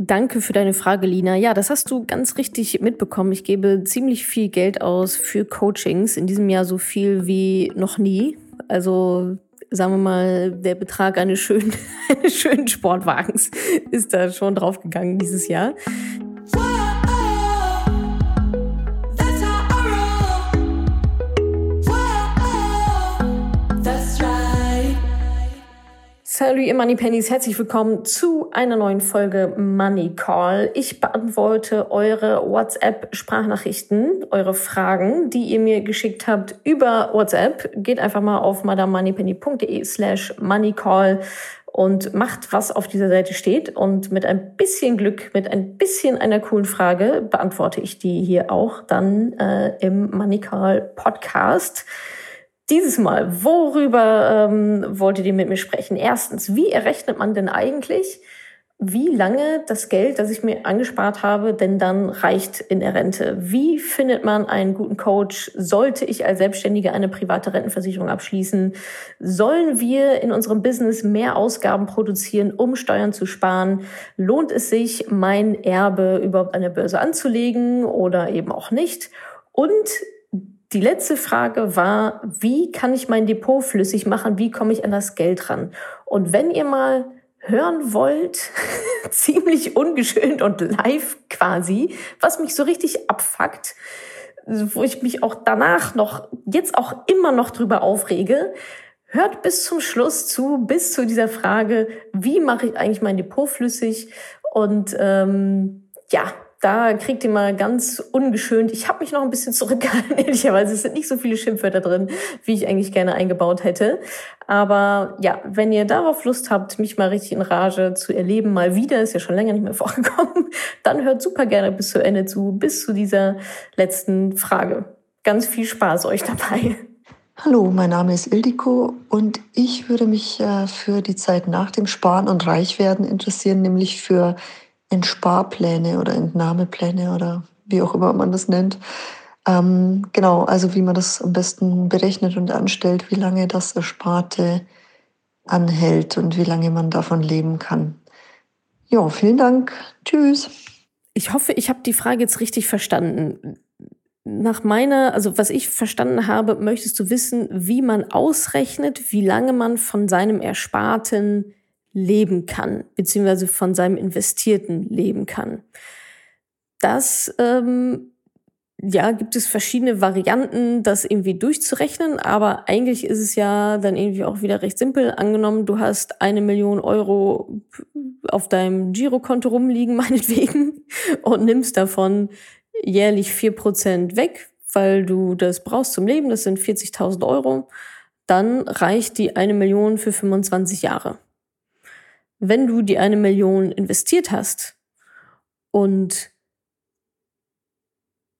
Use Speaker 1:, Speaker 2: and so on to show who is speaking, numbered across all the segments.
Speaker 1: Danke für deine Frage, Lina. Ja, das hast du ganz richtig mitbekommen. Ich gebe ziemlich viel Geld aus für Coachings. In diesem Jahr so viel wie noch nie. Also sagen wir mal, der Betrag eines schönen, eines schönen Sportwagens ist da schon draufgegangen dieses Jahr. Salut ihr Money Pennies, herzlich willkommen zu einer neuen Folge Money Call. Ich beantworte eure WhatsApp-Sprachnachrichten, eure Fragen, die ihr mir geschickt habt über WhatsApp. Geht einfach mal auf madamoneypenny.de slash moneycall und macht, was auf dieser Seite steht. Und mit ein bisschen Glück, mit ein bisschen einer coolen Frage beantworte ich die hier auch dann äh, im Money Call Podcast. Dieses Mal, worüber ähm, wolltet ihr mit mir sprechen? Erstens, wie errechnet man denn eigentlich, wie lange das Geld, das ich mir angespart habe, denn dann reicht in der Rente? Wie findet man einen guten Coach? Sollte ich als Selbstständiger eine private Rentenversicherung abschließen? Sollen wir in unserem Business mehr Ausgaben produzieren, um Steuern zu sparen? Lohnt es sich, mein Erbe überhaupt an der Börse anzulegen oder eben auch nicht? Und die letzte Frage war, wie kann ich mein Depot flüssig machen? Wie komme ich an das Geld ran? Und wenn ihr mal hören wollt, ziemlich ungeschönt und live quasi, was mich so richtig abfuckt, wo ich mich auch danach noch, jetzt auch immer noch drüber aufrege, hört bis zum Schluss zu, bis zu dieser Frage, wie mache ich eigentlich mein Depot flüssig? Und ähm, ja, da kriegt ihr mal ganz ungeschönt. Ich habe mich noch ein bisschen zurückgehalten, ehrlicherweise. Es sind nicht so viele Schimpfwörter drin, wie ich eigentlich gerne eingebaut hätte. Aber ja, wenn ihr darauf Lust habt, mich mal richtig in Rage zu erleben, mal wieder, ist ja schon länger nicht mehr vorgekommen, dann hört super gerne bis zu Ende zu, bis zu dieser letzten Frage. Ganz viel Spaß euch dabei.
Speaker 2: Hallo, mein Name ist Ildiko und ich würde mich äh, für die Zeit nach dem Sparen und Reichwerden interessieren, nämlich für Entsparpläne oder Entnahmepläne oder wie auch immer man das nennt. Ähm, genau, also wie man das am besten berechnet und anstellt, wie lange das Ersparte anhält und wie lange man davon leben kann. Ja, vielen Dank. Tschüss.
Speaker 1: Ich hoffe, ich habe die Frage jetzt richtig verstanden. Nach meiner, also was ich verstanden habe, möchtest du wissen, wie man ausrechnet, wie lange man von seinem Ersparten leben kann, beziehungsweise von seinem Investierten leben kann. Das ähm, ja, gibt es verschiedene Varianten, das irgendwie durchzurechnen, aber eigentlich ist es ja dann irgendwie auch wieder recht simpel. Angenommen, du hast eine Million Euro auf deinem Girokonto rumliegen, meinetwegen, und nimmst davon jährlich vier Prozent weg, weil du das brauchst zum Leben, das sind 40.000 Euro, dann reicht die eine Million für 25 Jahre wenn du die eine Million investiert hast und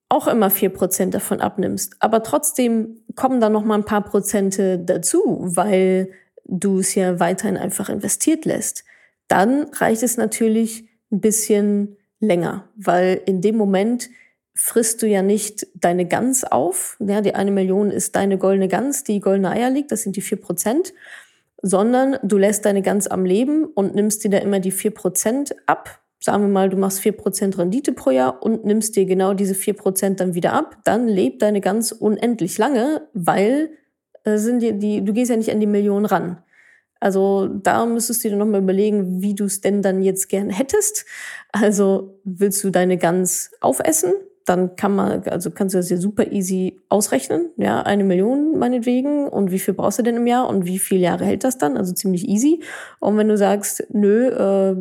Speaker 1: auch immer vier Prozent davon abnimmst, aber trotzdem kommen da noch mal ein paar Prozente dazu, weil du es ja weiterhin einfach investiert lässt, dann reicht es natürlich ein bisschen länger, weil in dem Moment frisst du ja nicht deine Gans auf. Ja, die eine Million ist deine goldene Gans, die goldene Eier liegt, das sind die vier Prozent sondern du lässt deine Gans am Leben und nimmst dir da immer die vier Prozent ab. Sagen wir mal, du machst vier Prozent Rendite pro Jahr und nimmst dir genau diese vier Prozent dann wieder ab. Dann lebt deine Gans unendlich lange, weil äh, sind die, die, du gehst ja nicht an die Million ran. Also da müsstest du dir nochmal überlegen, wie du es denn dann jetzt gern hättest. Also willst du deine Gans aufessen? Dann kann man, also kannst du das ja super easy ausrechnen, ja, eine Million meinetwegen. Und wie viel brauchst du denn im Jahr? Und wie viele Jahre hält das dann, also ziemlich easy. Und wenn du sagst, nö, äh,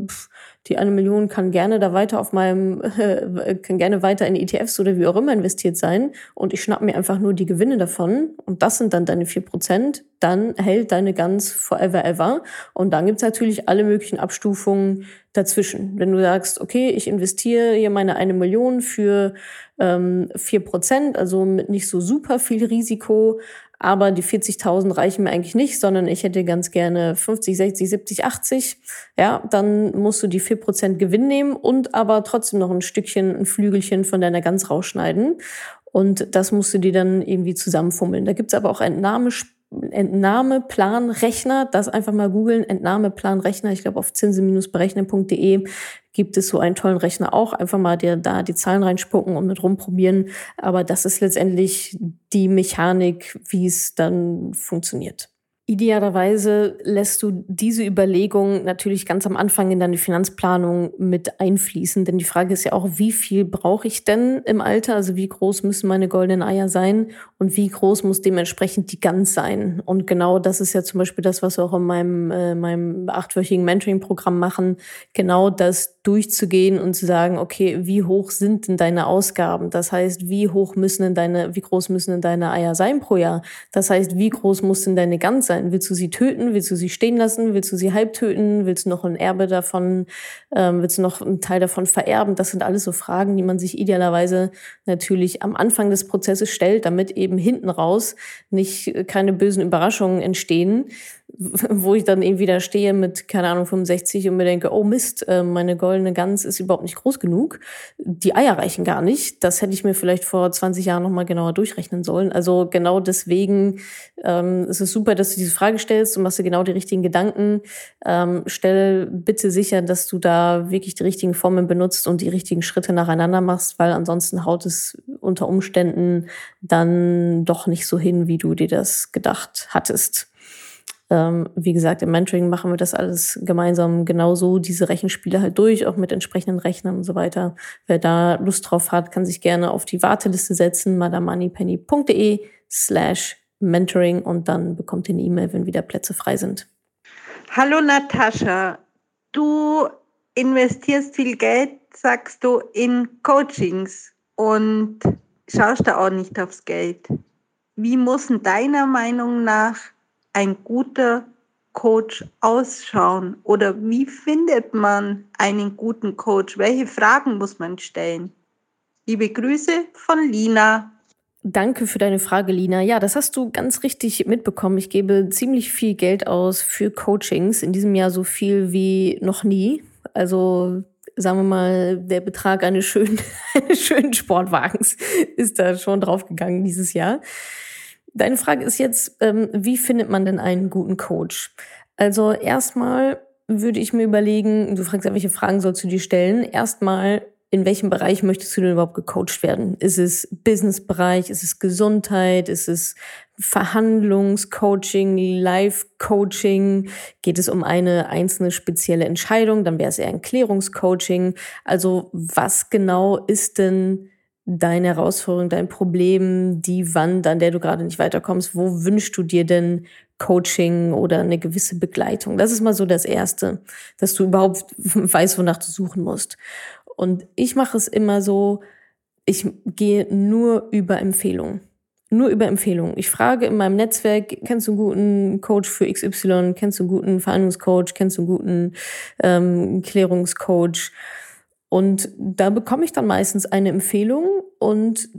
Speaker 1: die eine Million kann gerne da weiter auf meinem, äh, kann gerne weiter in ETFs oder wie auch immer investiert sein und ich schnapp mir einfach nur die Gewinne davon und das sind dann deine vier Prozent, dann hält deine ganz forever ever. Und dann gibt's natürlich alle möglichen Abstufungen dazwischen. Wenn du sagst, okay, ich investiere hier meine eine Million für ähm, vier Prozent, also mit nicht so super viel Risiko, aber die 40.000 reichen mir eigentlich nicht, sondern ich hätte ganz gerne 50, 60, 70, 80. Ja, dann musst du die 4% Gewinn nehmen und aber trotzdem noch ein Stückchen, ein Flügelchen von deiner Gans rausschneiden. Und das musst du dir dann irgendwie zusammenfummeln. Da gibt's aber auch Entnahmepläne Entnahmeplanrechner, das einfach mal googeln, Entnahmeplanrechner, ich glaube auf zinsen-berechnen.de gibt es so einen tollen Rechner auch, einfach mal dir da die Zahlen reinspucken und mit rumprobieren, aber das ist letztendlich die Mechanik, wie es dann funktioniert. Idealerweise lässt du diese Überlegung natürlich ganz am Anfang in deine Finanzplanung mit einfließen, denn die Frage ist ja auch, wie viel brauche ich denn im Alter? Also wie groß müssen meine goldenen Eier sein und wie groß muss dementsprechend die Gans sein? Und genau das ist ja zum Beispiel das, was wir auch in meinem, äh, meinem achtwöchigen Mentoring-Programm machen, genau das durchzugehen und zu sagen, okay, wie hoch sind denn deine Ausgaben? Das heißt, wie hoch müssen denn deine, wie groß müssen denn deine Eier sein pro Jahr? Das heißt, wie groß muss denn deine Gans sein? Sein? Willst du sie töten? Willst du sie stehen lassen? Willst du sie halb töten? Willst du noch ein Erbe davon? Ähm, willst du noch einen Teil davon vererben? Das sind alles so Fragen, die man sich idealerweise natürlich am Anfang des Prozesses stellt, damit eben hinten raus nicht äh, keine bösen Überraschungen entstehen, wo ich dann eben wieder stehe mit, keine Ahnung, 65 und mir denke, oh Mist, äh, meine goldene Gans ist überhaupt nicht groß genug. Die Eier reichen gar nicht. Das hätte ich mir vielleicht vor 20 Jahren nochmal genauer durchrechnen sollen. Also genau deswegen ähm, ist es super, dass du diese Frage stellst und machst dir genau die richtigen Gedanken. Ähm, stell bitte sicher, dass du da wirklich die richtigen Formeln benutzt und die richtigen Schritte nacheinander machst, weil ansonsten haut es unter Umständen dann doch nicht so hin, wie du dir das gedacht hattest. Ähm, wie gesagt, im Mentoring machen wir das alles gemeinsam genauso, diese Rechenspiele halt durch, auch mit entsprechenden Rechnern und so weiter. Wer da Lust drauf hat, kann sich gerne auf die Warteliste setzen, madamoneypenny.de slash mentoring und dann bekommt ihr eine E-Mail, wenn wieder Plätze frei sind.
Speaker 3: Hallo Natascha, du investierst viel Geld, sagst du, in Coachings und schaust da auch nicht aufs Geld. Wie muss denn deiner Meinung nach ein guter Coach ausschauen? Oder wie findet man einen guten Coach? Welche Fragen muss man stellen? Liebe Grüße von Lina.
Speaker 1: Danke für deine Frage, Lina. Ja, das hast du ganz richtig mitbekommen. Ich gebe ziemlich viel Geld aus für Coachings. In diesem Jahr so viel wie noch nie. Also sagen wir mal, der Betrag eines schönen, eines schönen Sportwagens ist da schon draufgegangen dieses Jahr. Deine Frage ist jetzt, ähm, wie findet man denn einen guten Coach? Also erstmal würde ich mir überlegen, du fragst ja, welche Fragen sollst du dir stellen? Erstmal, in welchem Bereich möchtest du denn überhaupt gecoacht werden? Ist es Businessbereich? Ist es Gesundheit? Ist es Verhandlungscoaching, Life-Coaching? Geht es um eine einzelne spezielle Entscheidung? Dann wäre es eher ein Klärungscoaching. Also was genau ist denn deine Herausforderung, dein Problem, die Wand, an der du gerade nicht weiterkommst, wo wünschst du dir denn Coaching oder eine gewisse Begleitung? Das ist mal so das Erste, dass du überhaupt weißt, wonach du suchen musst. Und ich mache es immer so, ich gehe nur über Empfehlungen. Nur über Empfehlungen. Ich frage in meinem Netzwerk, kennst du einen guten Coach für XY? Kennst du einen guten Verhandlungscoach? Kennst du einen guten ähm, Klärungscoach? Und da bekomme ich dann meistens eine Empfehlung und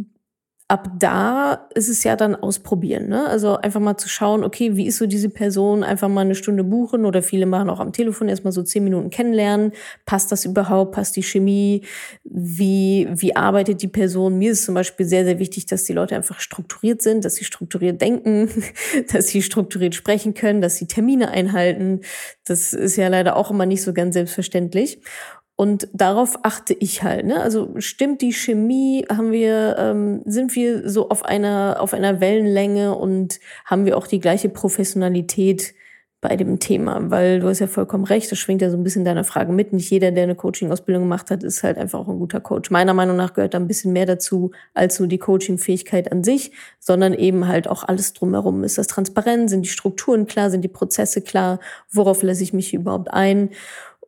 Speaker 1: ab da ist es ja dann ausprobieren. Ne? Also einfach mal zu schauen, okay, wie ist so diese Person, einfach mal eine Stunde buchen oder viele machen auch am Telefon erstmal so zehn Minuten kennenlernen. Passt das überhaupt? Passt die Chemie? Wie, wie arbeitet die Person? Mir ist zum Beispiel sehr, sehr wichtig, dass die Leute einfach strukturiert sind, dass sie strukturiert denken, dass sie strukturiert sprechen können, dass sie Termine einhalten. Das ist ja leider auch immer nicht so ganz selbstverständlich. Und darauf achte ich halt. Ne? Also stimmt die Chemie, haben wir, ähm, sind wir so auf einer, auf einer Wellenlänge und haben wir auch die gleiche Professionalität bei dem Thema? Weil du hast ja vollkommen recht, das schwingt ja so ein bisschen deiner Frage mit. Nicht jeder, der eine Coaching-Ausbildung gemacht hat, ist halt einfach auch ein guter Coach. Meiner Meinung nach gehört da ein bisschen mehr dazu als nur die Coaching-Fähigkeit an sich, sondern eben halt auch alles drumherum. Ist das transparent? Sind die Strukturen klar? Sind die Prozesse klar? Worauf lasse ich mich überhaupt ein?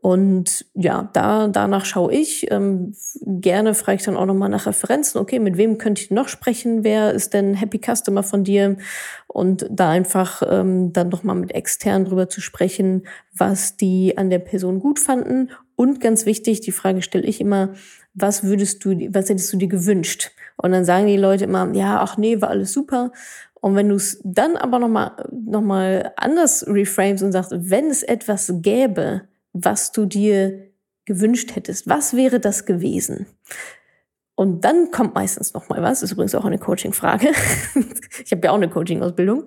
Speaker 1: Und ja, da, danach schaue ich. Ähm, gerne frage ich dann auch nochmal nach Referenzen. Okay, mit wem könnte ich noch sprechen? Wer ist denn Happy Customer von dir? Und da einfach ähm, dann nochmal mit extern drüber zu sprechen, was die an der Person gut fanden. Und ganz wichtig, die Frage stelle ich immer, was würdest du, was hättest du dir gewünscht? Und dann sagen die Leute immer, ja, ach nee, war alles super. Und wenn du es dann aber nochmal noch mal anders reframes und sagst, wenn es etwas gäbe, was du dir gewünscht hättest. Was wäre das gewesen? Und dann kommt meistens noch mal was. Ist übrigens auch eine Coaching-Frage. ich habe ja auch eine Coaching-Ausbildung.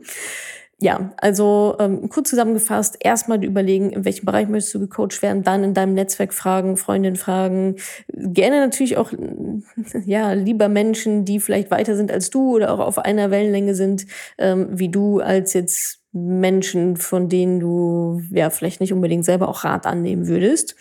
Speaker 1: ja, also ähm, kurz zusammengefasst, erstmal überlegen, in welchem Bereich möchtest du gecoacht werden, dann in deinem Netzwerk fragen, Freundin fragen, gerne natürlich auch ja lieber Menschen, die vielleicht weiter sind als du oder auch auf einer Wellenlänge sind ähm, wie du, als jetzt Menschen, von denen du ja vielleicht nicht unbedingt selber auch Rat annehmen würdest.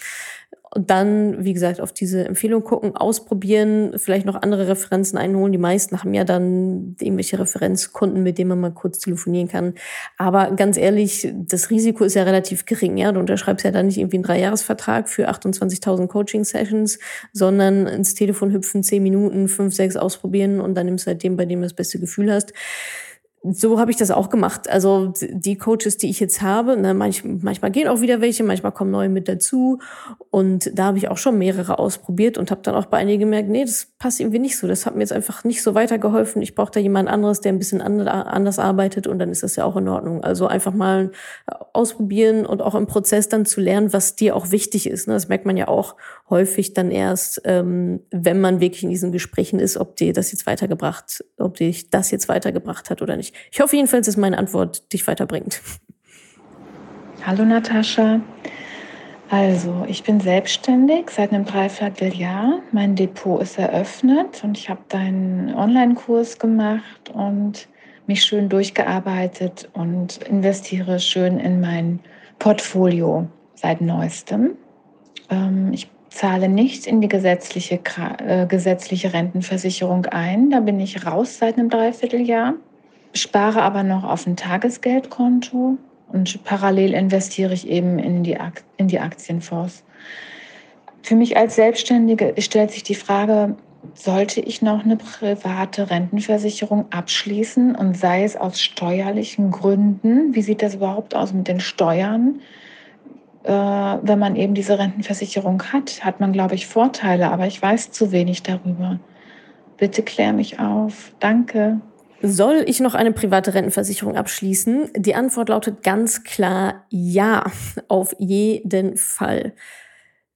Speaker 1: Und dann, wie gesagt, auf diese Empfehlung gucken, ausprobieren, vielleicht noch andere Referenzen einholen. Die meisten haben ja dann irgendwelche Referenzkunden, mit denen man mal kurz telefonieren kann. Aber ganz ehrlich, das Risiko ist ja relativ gering. Ja? Du unterschreibst ja dann nicht irgendwie einen Dreijahresvertrag für 28.000 Coaching-Sessions, sondern ins Telefon hüpfen, zehn Minuten, fünf, sechs ausprobieren und dann nimmst du halt den, bei dem du das beste Gefühl hast so habe ich das auch gemacht. Also die Coaches, die ich jetzt habe, ne, manch, manchmal gehen auch wieder welche, manchmal kommen neue mit dazu. Und da habe ich auch schon mehrere ausprobiert und habe dann auch bei einigen gemerkt, nee, das passt irgendwie nicht so. Das hat mir jetzt einfach nicht so weitergeholfen. Ich brauche da jemand anderes, der ein bisschen anders arbeitet und dann ist das ja auch in Ordnung. Also einfach mal ausprobieren und auch im Prozess dann zu lernen, was dir auch wichtig ist. Ne? Das merkt man ja auch häufig dann erst, ähm, wenn man wirklich in diesen Gesprächen ist, ob dir das jetzt weitergebracht, ob dich das jetzt weitergebracht hat oder nicht. Ich hoffe jedenfalls, dass meine Antwort dich weiterbringt.
Speaker 4: Hallo Natascha. Also, ich bin selbstständig seit einem Dreivierteljahr. Mein Depot ist eröffnet und ich habe deinen Online-Kurs gemacht und mich schön durchgearbeitet und investiere schön in mein Portfolio seit neuestem. Ähm, ich zahle nicht in die gesetzliche, äh, gesetzliche Rentenversicherung ein. Da bin ich raus seit einem Dreivierteljahr spare aber noch auf ein Tagesgeldkonto und parallel investiere ich eben in die, in die Aktienfonds. Für mich als Selbstständige stellt sich die Frage, sollte ich noch eine private Rentenversicherung abschließen und sei es aus steuerlichen Gründen? Wie sieht das überhaupt aus mit den Steuern? Äh, wenn man eben diese Rentenversicherung hat, hat man, glaube ich, Vorteile, aber ich weiß zu wenig darüber. Bitte klär mich auf. Danke.
Speaker 1: Soll ich noch eine private Rentenversicherung abschließen? Die Antwort lautet ganz klar ja, auf jeden Fall.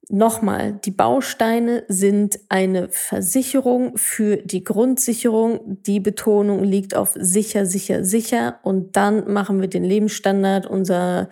Speaker 1: Nochmal, die Bausteine sind eine Versicherung für die Grundsicherung. Die Betonung liegt auf sicher, sicher, sicher. Und dann machen wir den Lebensstandard, unser,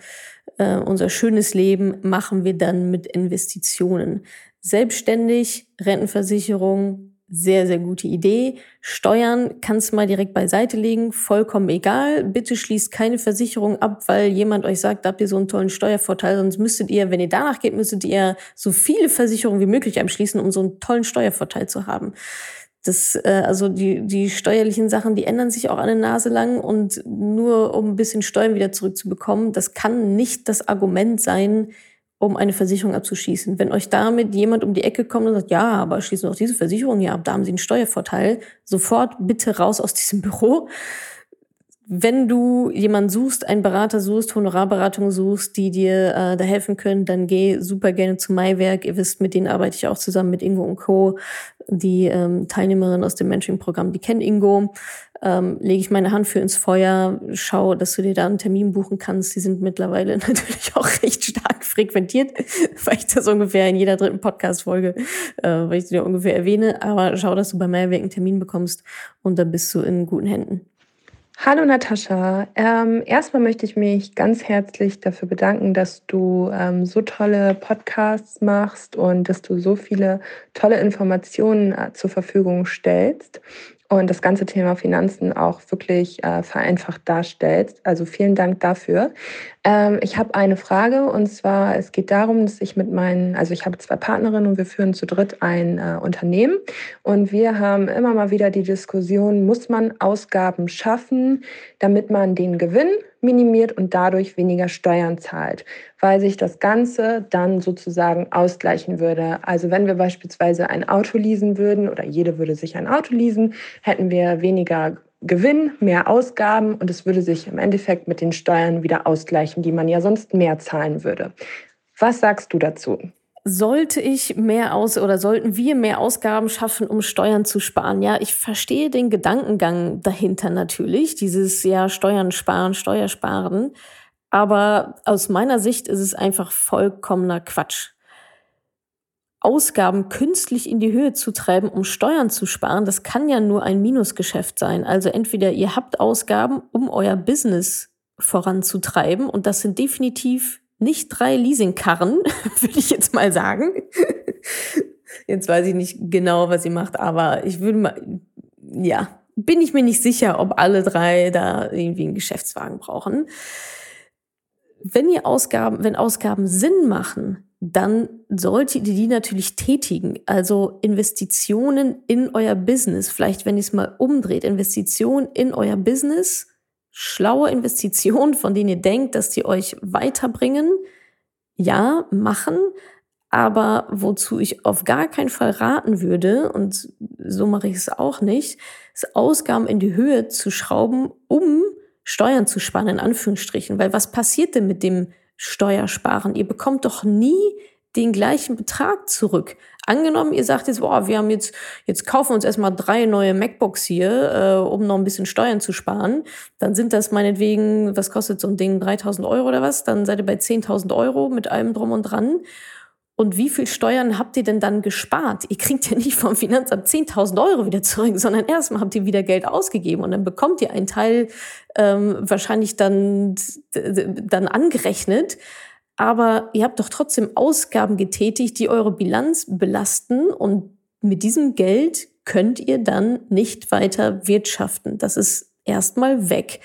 Speaker 1: äh, unser schönes Leben, machen wir dann mit Investitionen. Selbstständig, Rentenversicherung, sehr, sehr gute Idee. Steuern kannst du mal direkt beiseite legen, vollkommen egal. Bitte schließt keine Versicherung ab, weil jemand euch sagt, da habt ihr so einen tollen Steuervorteil. Sonst müsstet ihr, wenn ihr danach geht, müsstet ihr so viele Versicherungen wie möglich abschließen, um so einen tollen Steuervorteil zu haben. Das, äh, also die, die steuerlichen Sachen, die ändern sich auch eine Nase lang und nur um ein bisschen Steuern wieder zurückzubekommen, das kann nicht das Argument sein, um eine Versicherung abzuschließen. Wenn euch damit jemand um die Ecke kommt und sagt, ja, aber schließen auch diese Versicherung ja ab, da haben Sie einen Steuervorteil, sofort bitte raus aus diesem Büro. Wenn du jemanden suchst, einen Berater suchst, Honorarberatung suchst, die dir äh, da helfen können, dann geh super gerne zu Maiwerk. Ihr wisst, mit denen arbeite ich auch zusammen mit Ingo und Co. Die ähm, Teilnehmerin aus dem Mentoring-Programm, die kennt Ingo ähm, lege ich meine Hand für ins Feuer, schaue, dass du dir da einen Termin buchen kannst. Die sind mittlerweile natürlich auch recht stark frequentiert, weil ich das ungefähr in jeder dritten Podcast-Folge, äh, weil ich dir ungefähr erwähne. Aber schau, dass du bei Mehrwerk einen Termin bekommst und dann bist du in guten Händen.
Speaker 5: Hallo Natascha. Ähm, erstmal möchte ich mich ganz herzlich dafür bedanken, dass du ähm, so tolle Podcasts machst und dass du so viele tolle Informationen äh, zur Verfügung stellst und das ganze Thema Finanzen auch wirklich äh, vereinfacht darstellst. Also vielen Dank dafür. Ähm, ich habe eine Frage und zwar, es geht darum, dass ich mit meinen, also ich habe zwei Partnerinnen und wir führen zu dritt ein äh, Unternehmen und wir haben immer mal wieder die Diskussion, muss man Ausgaben schaffen, damit man den Gewinn minimiert und dadurch weniger Steuern zahlt, weil sich das Ganze dann sozusagen ausgleichen würde. Also wenn wir beispielsweise ein Auto leasen würden oder jede würde sich ein Auto leasen, hätten wir weniger Gewinn, mehr Ausgaben und es würde sich im Endeffekt mit den Steuern wieder ausgleichen, die man ja sonst mehr zahlen würde. Was sagst du dazu?
Speaker 1: sollte ich mehr aus oder sollten wir mehr Ausgaben schaffen, um Steuern zu sparen? Ja, ich verstehe den Gedankengang dahinter natürlich, dieses ja Steuern sparen, Steuersparen. Aber aus meiner Sicht ist es einfach vollkommener Quatsch. Ausgaben künstlich in die Höhe zu treiben, um Steuern zu sparen, das kann ja nur ein Minusgeschäft sein. Also entweder ihr habt Ausgaben, um euer Business voranzutreiben. Und das sind definitiv nicht drei Leasingkarren, würde ich jetzt mal sagen. Jetzt weiß ich nicht genau, was sie macht, aber ich würde mal, ja, bin ich mir nicht sicher, ob alle drei da irgendwie einen Geschäftswagen brauchen. Wenn ihr Ausgaben, wenn Ausgaben Sinn machen, dann solltet ihr die natürlich tätigen. Also Investitionen in euer Business. Vielleicht, wenn ihr es mal umdreht, Investitionen in euer Business, schlaue Investitionen, von denen ihr denkt, dass die euch weiterbringen. Ja, machen. Aber wozu ich auf gar keinen Fall raten würde, und so mache ich es auch nicht, ist Ausgaben in die Höhe zu schrauben, um Steuern zu sparen, in Anführungsstrichen. Weil was passiert denn mit dem Steuersparen. Ihr bekommt doch nie den gleichen Betrag zurück. Angenommen, ihr sagt jetzt, boah, wir haben jetzt, jetzt kaufen wir uns erstmal drei neue MacBooks hier, äh, um noch ein bisschen Steuern zu sparen. Dann sind das meinetwegen, was kostet so ein Ding, 3000 Euro oder was? Dann seid ihr bei 10.000 Euro mit allem drum und dran. Und wie viel Steuern habt ihr denn dann gespart? Ihr kriegt ja nicht vom Finanzamt 10.000 Euro wieder zurück, sondern erstmal habt ihr wieder Geld ausgegeben und dann bekommt ihr einen Teil ähm, wahrscheinlich dann, dann angerechnet. Aber ihr habt doch trotzdem Ausgaben getätigt, die eure Bilanz belasten und mit diesem Geld könnt ihr dann nicht weiter wirtschaften. Das ist erstmal weg.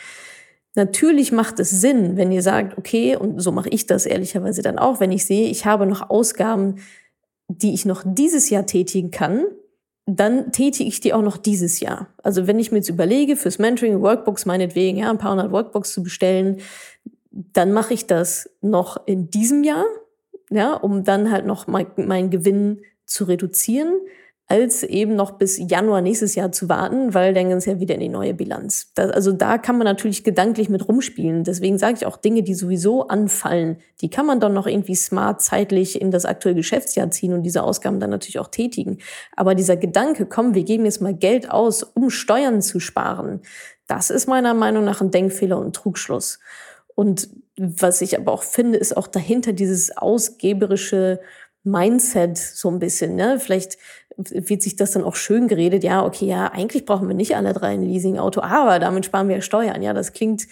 Speaker 1: Natürlich macht es Sinn, wenn ihr sagt, okay, und so mache ich das ehrlicherweise dann auch, wenn ich sehe, ich habe noch Ausgaben, die ich noch dieses Jahr tätigen kann, dann tätige ich die auch noch dieses Jahr. Also wenn ich mir jetzt überlege, fürs Mentoring Workbooks meinetwegen, ja, ein paar hundert Workbooks zu bestellen, dann mache ich das noch in diesem Jahr, ja, um dann halt noch mein, meinen Gewinn zu reduzieren als eben noch bis Januar nächstes Jahr zu warten, weil dann ist ja wieder in die neue Bilanz. Das, also da kann man natürlich gedanklich mit rumspielen. Deswegen sage ich auch Dinge, die sowieso anfallen, die kann man dann noch irgendwie smart zeitlich in das aktuelle Geschäftsjahr ziehen und diese Ausgaben dann natürlich auch tätigen. Aber dieser Gedanke, komm, wir geben jetzt mal Geld aus, um Steuern zu sparen, das ist meiner Meinung nach ein Denkfehler und ein Trugschluss. Und was ich aber auch finde, ist auch dahinter dieses ausgeberische Mindset so ein bisschen. Ne? Vielleicht wird sich das dann auch schön geredet, ja, okay, ja, eigentlich brauchen wir nicht alle drei ein Leasingauto, aber damit sparen wir Steuern. Ja, das klingt,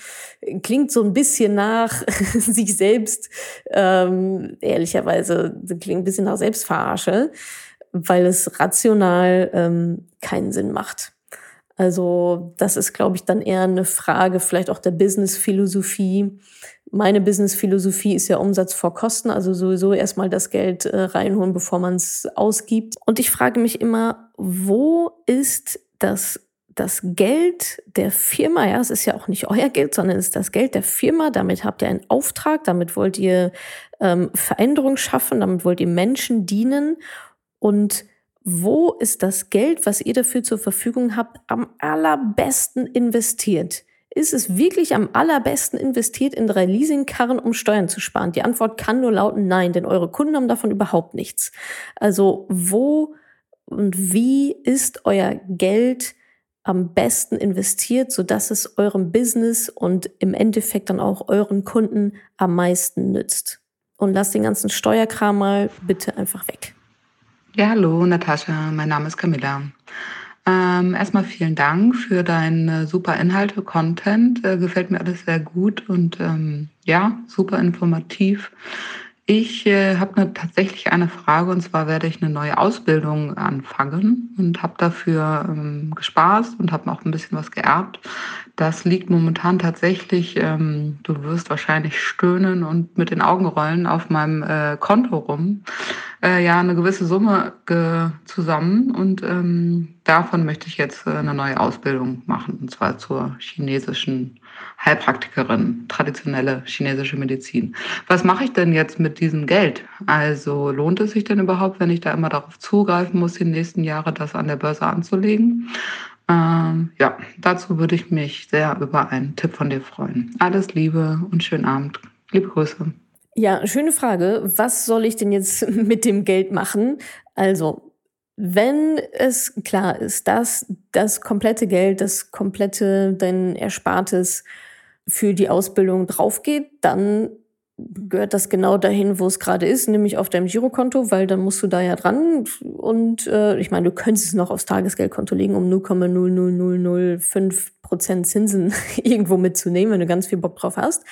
Speaker 1: klingt so ein bisschen nach sich selbst, ähm, ehrlicherweise, klingt ein bisschen nach Selbstverarsche, weil es rational ähm, keinen Sinn macht. Also das ist, glaube ich, dann eher eine Frage vielleicht auch der Business-Philosophie meine Business-Philosophie ist ja Umsatz vor Kosten, also sowieso erstmal das Geld äh, reinholen, bevor man es ausgibt. Und ich frage mich immer, wo ist das das Geld der Firma, ja, es ist ja auch nicht euer Geld, sondern es ist das Geld der Firma. Damit habt ihr einen Auftrag, damit wollt ihr ähm, Veränderung schaffen, damit wollt ihr Menschen dienen. Und wo ist das Geld, was ihr dafür zur Verfügung habt, am allerbesten investiert? Ist es wirklich am allerbesten investiert in drei Leasingkarren, um Steuern zu sparen? Die Antwort kann nur lauten nein, denn eure Kunden haben davon überhaupt nichts. Also wo und wie ist euer Geld am besten investiert, sodass es eurem Business und im Endeffekt dann auch euren Kunden am meisten nützt? Und lasst den ganzen Steuerkram mal bitte einfach weg.
Speaker 6: Ja, hallo, Natascha, mein Name ist Camilla. Ähm, erstmal vielen Dank für deine super Inhalte, Content. Äh, gefällt mir alles sehr gut und ähm, ja, super informativ. Ich äh, habe tatsächlich eine Frage und zwar werde ich eine neue Ausbildung anfangen und habe dafür ähm, gespaßt und habe auch ein bisschen was geerbt. Das liegt momentan tatsächlich, ähm, du wirst wahrscheinlich stöhnen und mit den Augen rollen auf meinem äh, Konto rum. Äh, ja, eine gewisse Summe zusammen und ähm, davon möchte ich jetzt äh, eine neue Ausbildung machen und zwar zur chinesischen Heilpraktikerin, traditionelle chinesische Medizin. Was mache ich denn jetzt mit diesem Geld? Also lohnt es sich denn überhaupt, wenn ich da immer darauf zugreifen muss, die nächsten Jahre das an der Börse anzulegen? Ähm, ja, dazu würde ich mich sehr über einen Tipp von dir freuen. Alles Liebe und schönen Abend. Liebe Grüße.
Speaker 1: Ja, schöne Frage. Was soll ich denn jetzt mit dem Geld machen? Also, wenn es klar ist, dass das komplette Geld, das komplette dein Erspartes für die Ausbildung draufgeht, dann gehört das genau dahin, wo es gerade ist, nämlich auf deinem Girokonto, weil dann musst du da ja dran. Und äh, ich meine, du könntest es noch aufs Tagesgeldkonto legen um 0,00005 Prozent Zinsen irgendwo mitzunehmen, wenn du ganz viel Bock drauf hast.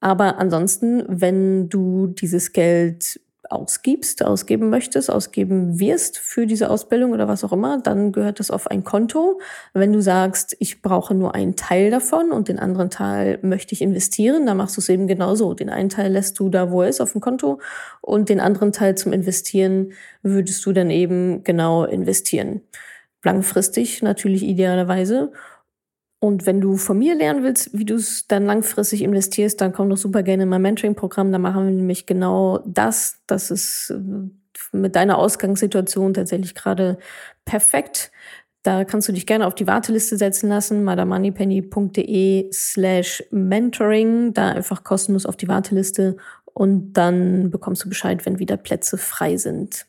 Speaker 1: Aber ansonsten, wenn du dieses Geld ausgibst, ausgeben möchtest, ausgeben wirst für diese Ausbildung oder was auch immer, dann gehört das auf ein Konto. Wenn du sagst, ich brauche nur einen Teil davon und den anderen Teil möchte ich investieren, dann machst du es eben genauso. Den einen Teil lässt du da, wo er ist, auf dem Konto und den anderen Teil zum Investieren würdest du dann eben genau investieren. Langfristig natürlich idealerweise. Und wenn du von mir lernen willst, wie du es dann langfristig investierst, dann komm doch super gerne in mein Mentoring-Programm. Da machen wir nämlich genau das. Das ist äh, mit deiner Ausgangssituation tatsächlich gerade perfekt. Da kannst du dich gerne auf die Warteliste setzen lassen, madamoneypenny.de slash mentoring. Da einfach kostenlos auf die Warteliste und dann bekommst du Bescheid, wenn wieder Plätze frei sind.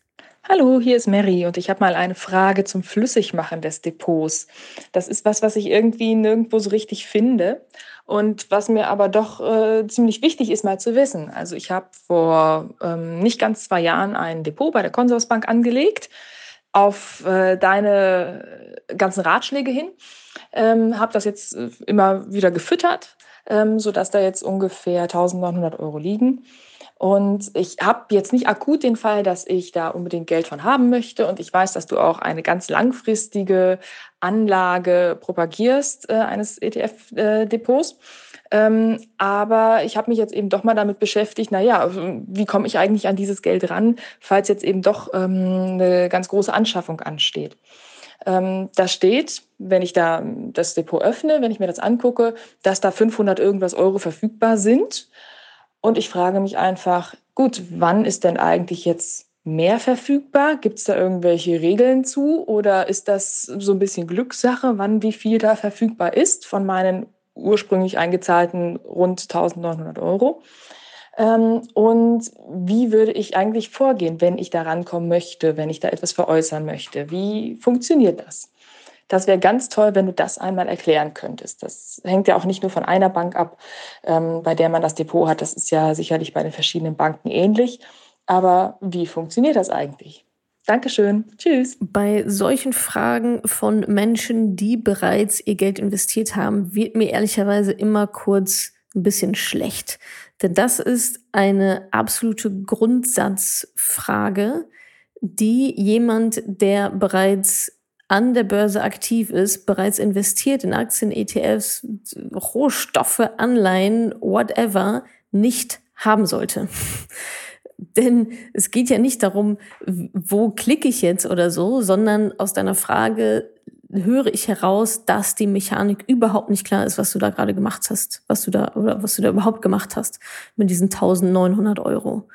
Speaker 7: Hallo, hier ist Mary und ich habe mal eine Frage zum Flüssigmachen des Depots. Das ist was, was ich irgendwie nirgendwo so richtig finde und was mir aber doch äh, ziemlich wichtig ist, mal zu wissen. Also ich habe vor ähm, nicht ganz zwei Jahren ein Depot bei der Konsorsbank angelegt auf äh, deine ganzen Ratschläge hin, ähm, habe das jetzt äh, immer wieder gefüttert, ähm, sodass da jetzt ungefähr 1900 Euro liegen. Und ich habe jetzt nicht akut den Fall, dass ich da unbedingt Geld von haben möchte. Und ich weiß, dass du auch eine ganz langfristige Anlage propagierst äh, eines ETF-Depots. Ähm, aber ich habe mich jetzt eben doch mal damit beschäftigt, naja, wie komme ich eigentlich an dieses Geld ran, falls jetzt eben doch ähm, eine ganz große Anschaffung ansteht. Ähm, da steht, wenn ich da das Depot öffne, wenn ich mir das angucke, dass da 500 irgendwas Euro verfügbar sind. Und ich frage mich einfach, gut, wann ist denn eigentlich jetzt mehr verfügbar? Gibt es da irgendwelche Regeln zu oder ist das so ein bisschen Glückssache, wann wie viel da verfügbar ist von meinen ursprünglich eingezahlten rund 1900 Euro? Ähm, und wie würde ich eigentlich vorgehen, wenn ich da rankommen möchte, wenn ich da etwas veräußern möchte? Wie funktioniert das? Das wäre ganz toll, wenn du das einmal erklären könntest. Das hängt ja auch nicht nur von einer Bank ab, ähm, bei der man das Depot hat. Das ist ja sicherlich bei den verschiedenen Banken ähnlich. Aber wie funktioniert das eigentlich? Dankeschön. Tschüss.
Speaker 1: Bei solchen Fragen von Menschen, die bereits ihr Geld investiert haben, wird mir ehrlicherweise immer kurz ein bisschen schlecht. Denn das ist eine absolute Grundsatzfrage, die jemand, der bereits an der Börse aktiv ist, bereits investiert in Aktien, ETFs, Rohstoffe, Anleihen, whatever, nicht haben sollte. Denn es geht ja nicht darum, wo klicke ich jetzt oder so, sondern aus deiner Frage höre ich heraus, dass die Mechanik überhaupt nicht klar ist, was du da gerade gemacht hast, was du da oder was du da überhaupt gemacht hast mit diesen 1900 Euro.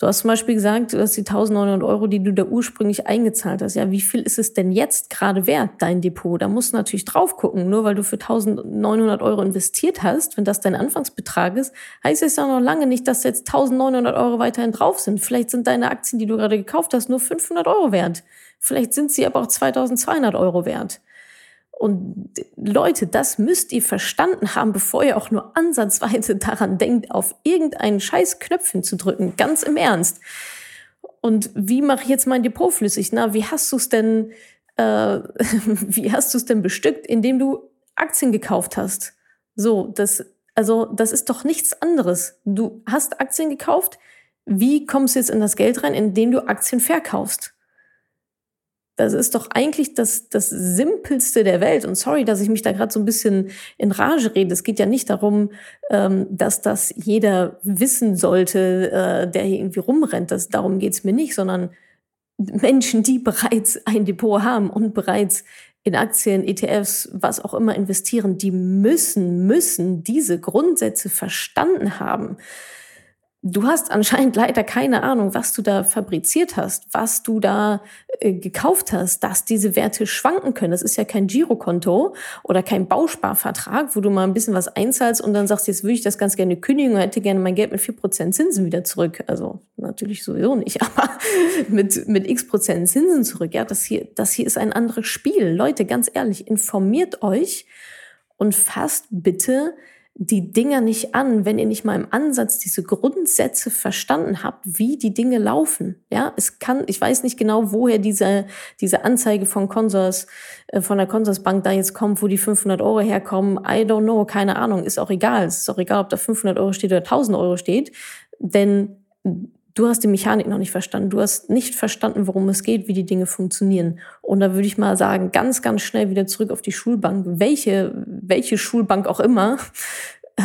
Speaker 1: Du hast zum Beispiel gesagt, du hast die 1900 Euro, die du da ursprünglich eingezahlt hast. Ja, wie viel ist es denn jetzt gerade wert, dein Depot? Da musst du natürlich drauf gucken. Nur weil du für 1900 Euro investiert hast, wenn das dein Anfangsbetrag ist, heißt es ja noch lange nicht, dass jetzt 1900 Euro weiterhin drauf sind. Vielleicht sind deine Aktien, die du gerade gekauft hast, nur 500 Euro wert. Vielleicht sind sie aber auch 2200 Euro wert. Und Leute, das müsst ihr verstanden haben, bevor ihr auch nur ansatzweise daran denkt, auf irgendeinen scheiß Knöpfchen zu drücken. Ganz im Ernst. Und wie mache ich jetzt mein Depot flüssig? Na, wie hast du es denn, äh, wie hast du es denn bestückt, indem du Aktien gekauft hast? So, das, also, das ist doch nichts anderes. Du hast Aktien gekauft. Wie kommst du jetzt in das Geld rein, indem du Aktien verkaufst? Das ist doch eigentlich das, das Simpelste der Welt. Und sorry, dass ich mich da gerade so ein bisschen in Rage rede. Es geht ja nicht darum, ähm, dass das jeder wissen sollte, äh, der hier irgendwie rumrennt. Das, darum geht's mir nicht, sondern Menschen, die bereits ein Depot haben und bereits in Aktien, ETFs, was auch immer investieren, die müssen, müssen diese Grundsätze verstanden haben. Du hast anscheinend leider keine Ahnung, was du da fabriziert hast, was du da äh, gekauft hast, dass diese Werte schwanken können. Das ist ja kein Girokonto oder kein Bausparvertrag, wo du mal ein bisschen was einzahlst und dann sagst, jetzt würde ich das ganz gerne kündigen und hätte gerne mein Geld mit vier Prozent Zinsen wieder zurück. Also natürlich sowieso nicht, aber mit, mit x Prozent Zinsen zurück. Ja, das hier, das hier ist ein anderes Spiel. Leute, ganz ehrlich, informiert euch und fasst bitte die Dinger nicht an, wenn ihr nicht mal im Ansatz diese Grundsätze verstanden habt, wie die Dinge laufen. Ja, es kann, ich weiß nicht genau, woher diese, diese Anzeige von Consors, äh, von der Consorsbank da jetzt kommt, wo die 500 Euro herkommen. I don't know, keine Ahnung, ist auch egal. Es ist auch egal, ob da 500 Euro steht oder 1000 Euro steht, denn du hast die Mechanik noch nicht verstanden. Du hast nicht verstanden, worum es geht, wie die Dinge funktionieren. Und da würde ich mal sagen, ganz, ganz schnell wieder zurück auf die Schulbank. Welche, welche Schulbank auch immer.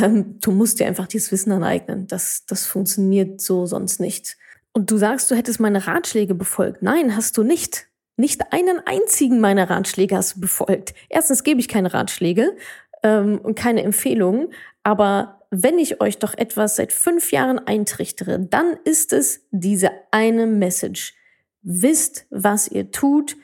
Speaker 1: Ähm, du musst dir einfach dieses Wissen aneignen. Das, das funktioniert so sonst nicht. Und du sagst, du hättest meine Ratschläge befolgt. Nein, hast du nicht. Nicht einen einzigen meiner Ratschläge hast du befolgt. Erstens gebe ich keine Ratschläge ähm, und keine Empfehlungen, aber wenn ich euch doch etwas seit fünf Jahren eintrichtere, dann ist es diese eine Message. Wisst, was ihr tut,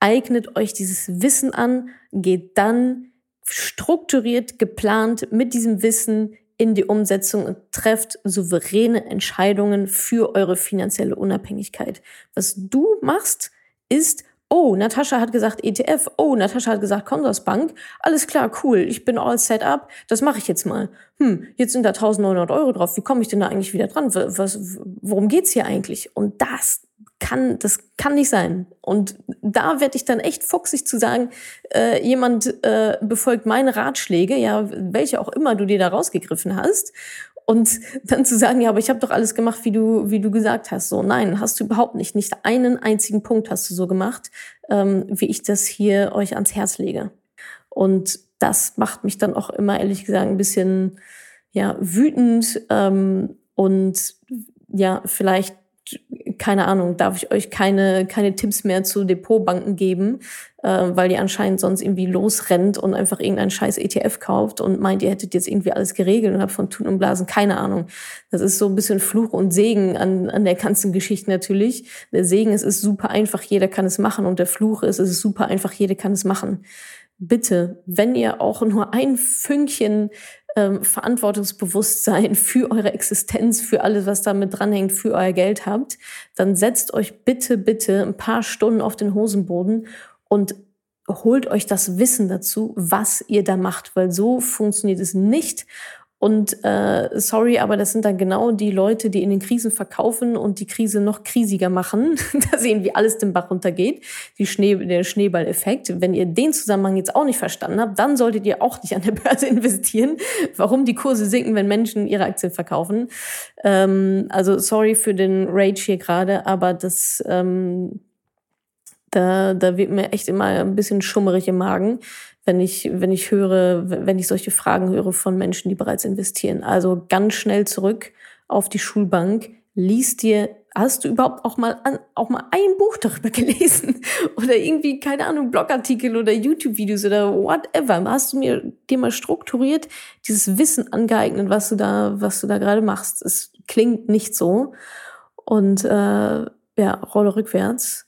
Speaker 1: eignet euch dieses Wissen an, geht dann strukturiert, geplant mit diesem Wissen in die Umsetzung und trefft souveräne Entscheidungen für eure finanzielle Unabhängigkeit. Was du machst, ist Oh, Natascha hat gesagt ETF. Oh, Natascha hat gesagt Consorsbank. Alles klar, cool. Ich bin all set up. Das mache ich jetzt mal. Hm, jetzt sind da 1900 Euro drauf. Wie komme ich denn da eigentlich wieder dran? Was, worum geht's hier eigentlich? Und das kann, das kann nicht sein. Und da werde ich dann echt fuchsig zu sagen, äh, jemand äh, befolgt meine Ratschläge, ja, welche auch immer du dir da rausgegriffen hast und dann zu sagen, ja, aber ich habe doch alles gemacht, wie du, wie du gesagt hast. So, nein, hast du überhaupt nicht. Nicht einen einzigen Punkt hast du so gemacht, ähm, wie ich das hier euch ans Herz lege. Und das macht mich dann auch immer, ehrlich gesagt, ein bisschen ja, wütend ähm, und ja, vielleicht keine Ahnung, darf ich euch keine, keine Tipps mehr zu Depotbanken geben, äh, weil die anscheinend sonst irgendwie losrennt und einfach irgendeinen scheiß ETF kauft und meint, ihr hättet jetzt irgendwie alles geregelt und habt von Tun und Blasen keine Ahnung. Das ist so ein bisschen Fluch und Segen an, an der ganzen Geschichte natürlich. Der Segen ist, ist super einfach, jeder kann es machen und der Fluch ist, es ist super einfach, jeder kann es machen bitte, wenn ihr auch nur ein Fünkchen ähm, Verantwortungsbewusstsein für eure Existenz, für alles, was damit dranhängt, für euer Geld habt, dann setzt euch bitte, bitte ein paar Stunden auf den Hosenboden und holt euch das Wissen dazu, was ihr da macht, weil so funktioniert es nicht. Und äh, sorry, aber das sind dann genau die Leute, die in den Krisen verkaufen und die Krise noch krisiger machen, dass irgendwie alles den Bach runtergeht. Die Schnee, der Schneeballeffekt. Wenn ihr den Zusammenhang jetzt auch nicht verstanden habt, dann solltet ihr auch nicht an der Börse investieren. Warum die Kurse sinken, wenn Menschen ihre Aktien verkaufen. Ähm, also sorry für den Rage hier gerade, aber das ähm, da, da wird mir echt immer ein bisschen schummerig im Magen, wenn ich, wenn ich höre, wenn ich solche Fragen höre von Menschen, die bereits investieren. Also ganz schnell zurück auf die Schulbank. Lies dir, hast du überhaupt auch mal an, auch mal ein Buch darüber gelesen? Oder irgendwie, keine Ahnung, Blogartikel oder YouTube-Videos oder whatever. Hast du mir dir mal strukturiert dieses Wissen angeeignet, was du da, was du da gerade machst? Es klingt nicht so. Und äh, ja, Rolle rückwärts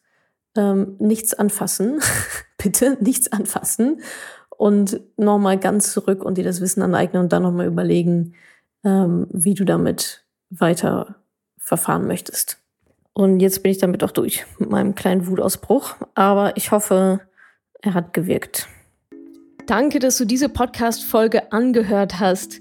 Speaker 1: ähm, nichts anfassen, bitte nichts anfassen und nochmal ganz zurück und dir das Wissen aneignen und dann nochmal überlegen, ähm, wie du damit weiter verfahren möchtest. Und jetzt bin ich damit auch durch mit meinem kleinen Wutausbruch, aber ich hoffe, er hat gewirkt. Danke, dass du diese Podcast-Folge angehört hast.